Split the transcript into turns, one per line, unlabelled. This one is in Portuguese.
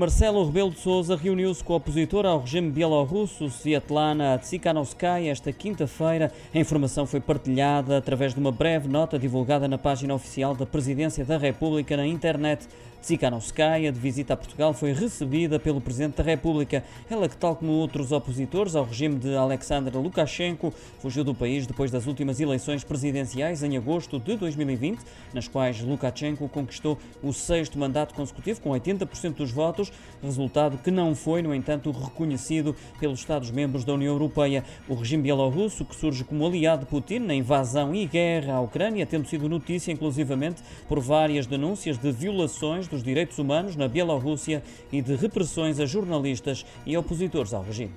Marcelo Rebelo de Sousa reuniu-se com o opositor ao regime bielorrusso, Svetlana Tsikhanouskaya, esta quinta-feira. A informação foi partilhada através de uma breve nota divulgada na página oficial da Presidência da República na internet. Tsikhanouskaya, de visita a Portugal, foi recebida pelo Presidente da República. Ela que, tal como outros opositores ao regime de Alexander Lukashenko, fugiu do país depois das últimas eleições presidenciais em agosto de 2020, nas quais Lukashenko conquistou o sexto mandato consecutivo com 80% dos votos, resultado que não foi, no entanto, reconhecido pelos Estados-membros da União Europeia. O regime bielorrusso, que surge como aliado de Putin na invasão e guerra à Ucrânia, tendo sido notícia inclusivamente por várias denúncias de violações dos direitos humanos na Bielorrússia e de repressões a jornalistas e opositores ao regime.